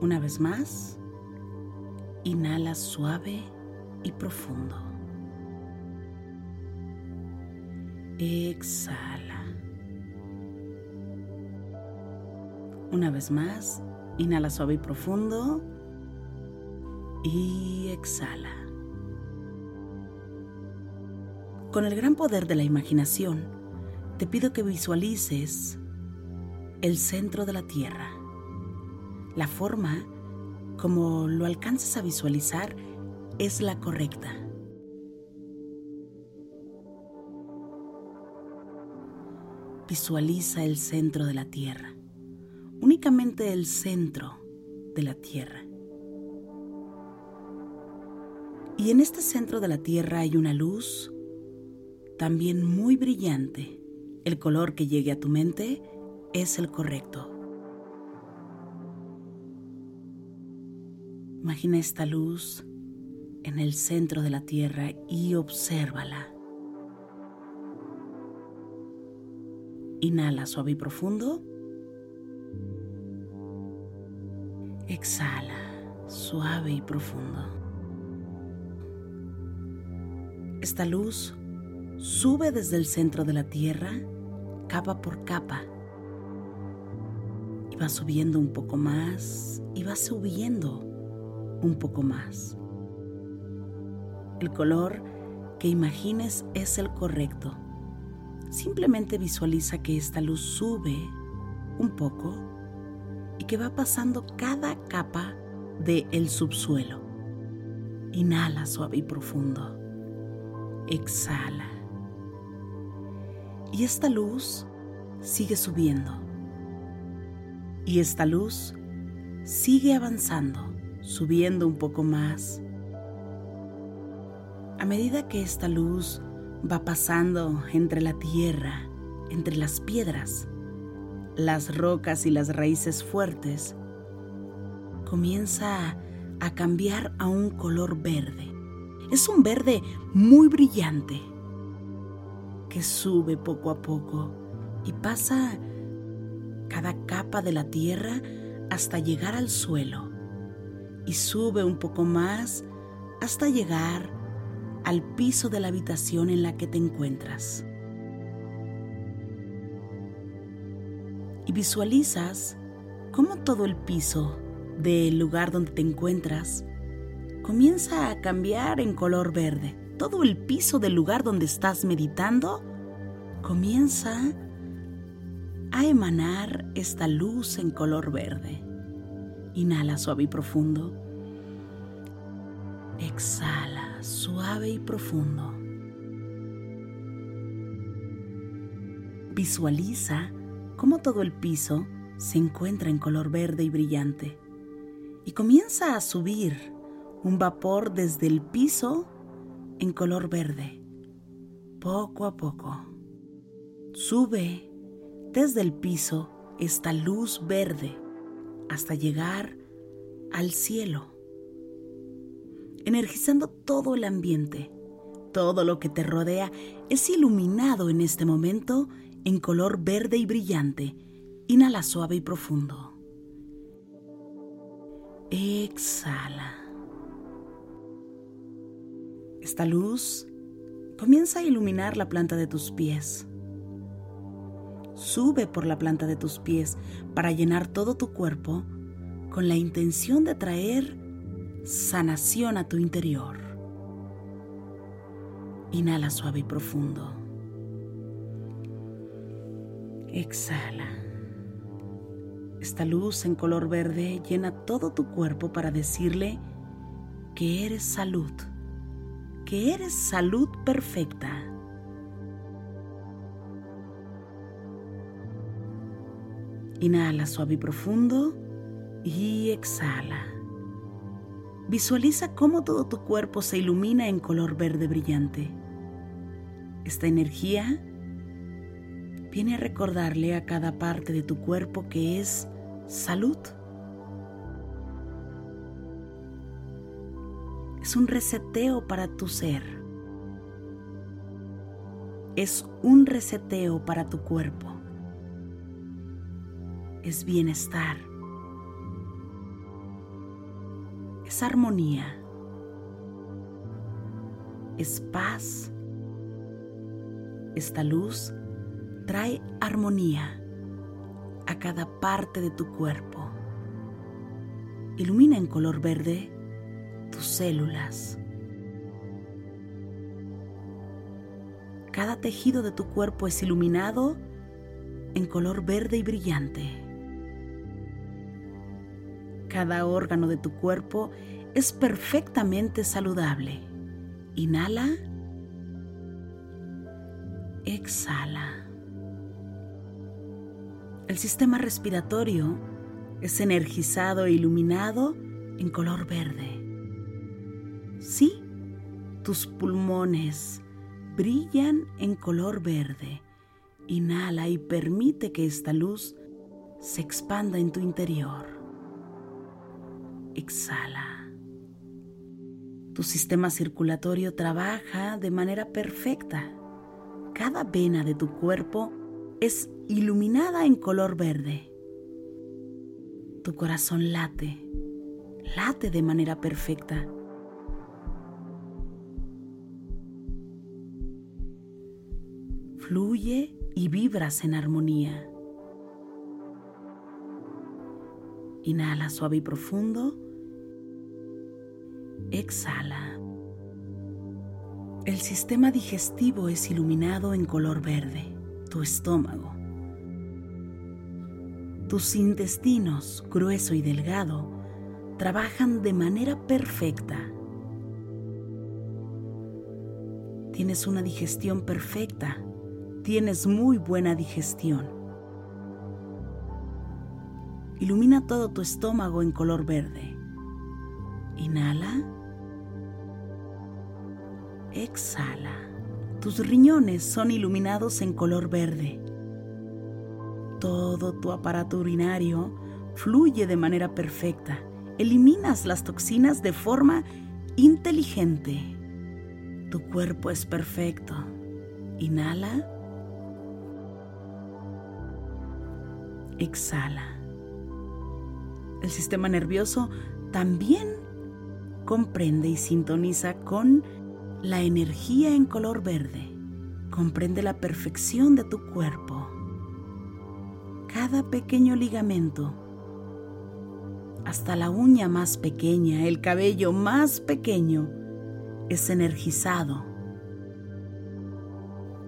Una vez más, inhala suave y profundo. Exhala. Una vez más, inhala suave y profundo. Y exhala. Con el gran poder de la imaginación, te pido que visualices el centro de la Tierra la forma como lo alcances a visualizar es la correcta. Visualiza el centro de la Tierra, únicamente el centro de la Tierra. Y en este centro de la Tierra hay una luz también muy brillante. El color que llegue a tu mente es el correcto. Imagina esta luz en el centro de la Tierra y obsérvala. Inhala suave y profundo. Exhala suave y profundo. Esta luz sube desde el centro de la Tierra capa por capa y va subiendo un poco más y va subiendo un poco más. El color que imagines es el correcto. Simplemente visualiza que esta luz sube un poco y que va pasando cada capa del el subsuelo. Inhala suave y profundo. Exhala. Y esta luz sigue subiendo. Y esta luz sigue avanzando subiendo un poco más. A medida que esta luz va pasando entre la tierra, entre las piedras, las rocas y las raíces fuertes, comienza a cambiar a un color verde. Es un verde muy brillante que sube poco a poco y pasa cada capa de la tierra hasta llegar al suelo y sube un poco más hasta llegar al piso de la habitación en la que te encuentras. Y visualizas cómo todo el piso del lugar donde te encuentras comienza a cambiar en color verde. Todo el piso del lugar donde estás meditando comienza a emanar esta luz en color verde. Inhala suave y profundo. Exhala suave y profundo. Visualiza cómo todo el piso se encuentra en color verde y brillante y comienza a subir un vapor desde el piso en color verde, poco a poco. Sube desde el piso esta luz verde hasta llegar al cielo, energizando todo el ambiente. Todo lo que te rodea es iluminado en este momento en color verde y brillante. Inhala suave y profundo. Exhala. Esta luz comienza a iluminar la planta de tus pies. Sube por la planta de tus pies para llenar todo tu cuerpo con la intención de traer sanación a tu interior. Inhala suave y profundo. Exhala. Esta luz en color verde llena todo tu cuerpo para decirle que eres salud, que eres salud perfecta. Inhala suave y profundo y exhala. Visualiza cómo todo tu cuerpo se ilumina en color verde brillante. Esta energía viene a recordarle a cada parte de tu cuerpo que es salud. Es un reseteo para tu ser. Es un reseteo para tu cuerpo. Es bienestar. Es armonía. Es paz. Esta luz trae armonía a cada parte de tu cuerpo. Ilumina en color verde tus células. Cada tejido de tu cuerpo es iluminado en color verde y brillante. Cada órgano de tu cuerpo es perfectamente saludable. Inhala. Exhala. El sistema respiratorio es energizado e iluminado en color verde. Sí, tus pulmones brillan en color verde. Inhala y permite que esta luz se expanda en tu interior. Exhala. Tu sistema circulatorio trabaja de manera perfecta. Cada vena de tu cuerpo es iluminada en color verde. Tu corazón late, late de manera perfecta. Fluye y vibras en armonía. Inhala suave y profundo. Exhala. El sistema digestivo es iluminado en color verde tu estómago. Tus intestinos, grueso y delgado, trabajan de manera perfecta. Tienes una digestión perfecta. Tienes muy buena digestión. Ilumina todo tu estómago en color verde. Inhala. Exhala. Tus riñones son iluminados en color verde. Todo tu aparato urinario fluye de manera perfecta. Eliminas las toxinas de forma inteligente. Tu cuerpo es perfecto. Inhala. Exhala. El sistema nervioso también comprende y sintoniza con la energía en color verde comprende la perfección de tu cuerpo. Cada pequeño ligamento, hasta la uña más pequeña, el cabello más pequeño, es energizado.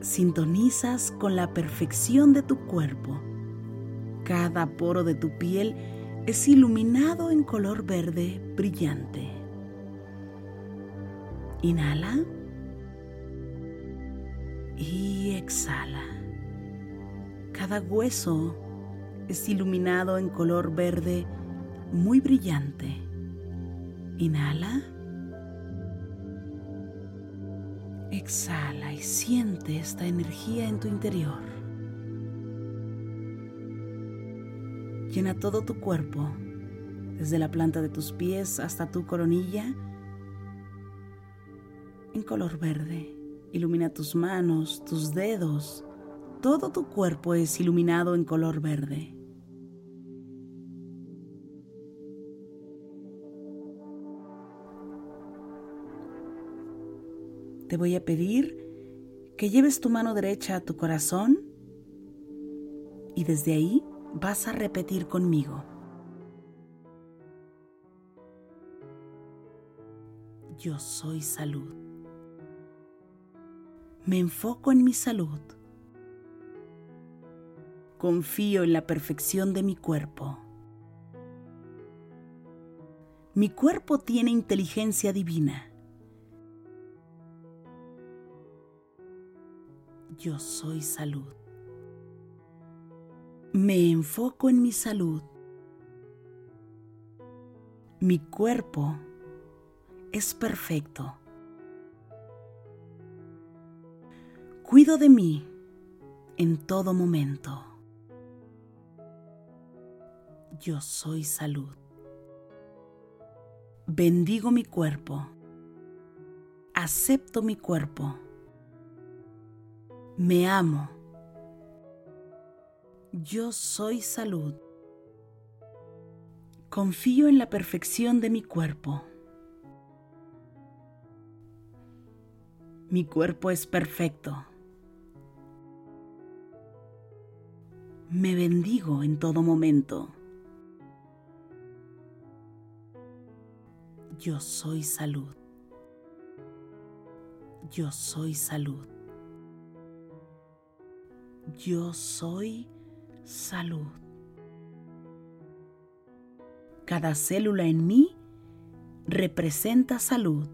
Sintonizas con la perfección de tu cuerpo Cada poro de tu piel es iluminado en color verde brillante. Inhala y exhala. Cada hueso es iluminado en color verde muy brillante. Inhala. Exhala y siente esta energía en tu interior. Llena todo tu cuerpo, desde la planta de tus pies hasta tu coronilla, en color verde. Ilumina tus manos, tus dedos. Todo tu cuerpo es iluminado en color verde. Te voy a pedir que lleves tu mano derecha a tu corazón y desde ahí vas a repetir conmigo. Yo soy salud. Me enfoco en mi salud. Confío en la perfección de mi cuerpo. Mi cuerpo tiene inteligencia divina. Yo soy salud. Me enfoco en mi salud. Mi cuerpo es perfecto. Cuido de mí en todo momento. Yo soy salud. Bendigo mi cuerpo. Acepto mi cuerpo. Me amo. Yo soy salud. Confío en la perfección de mi cuerpo. Mi cuerpo es perfecto. Me bendigo en todo momento. Yo soy salud. Yo soy salud. Yo soy salud. Cada célula en mí representa salud.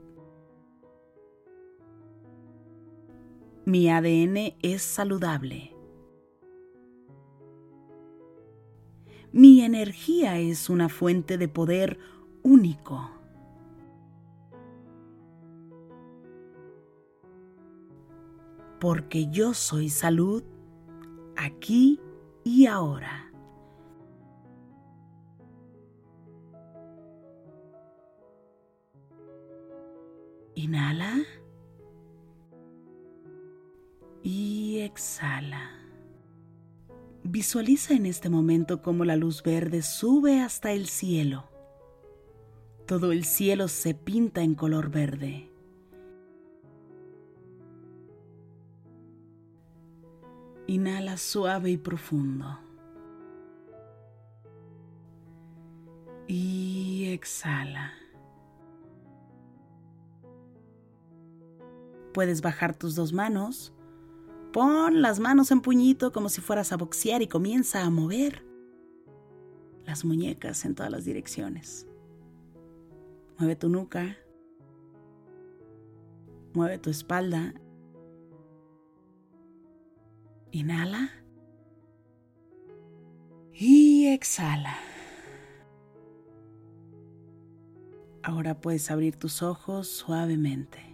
Mi ADN es saludable. Mi energía es una fuente de poder único. Porque yo soy salud aquí y ahora. Inhala y exhala. Visualiza en este momento cómo la luz verde sube hasta el cielo. Todo el cielo se pinta en color verde. Inhala suave y profundo. Y exhala. Puedes bajar tus dos manos Pon las manos en puñito como si fueras a boxear y comienza a mover las muñecas en todas las direcciones. Mueve tu nuca. Mueve tu espalda. Inhala. Y exhala. Ahora puedes abrir tus ojos suavemente.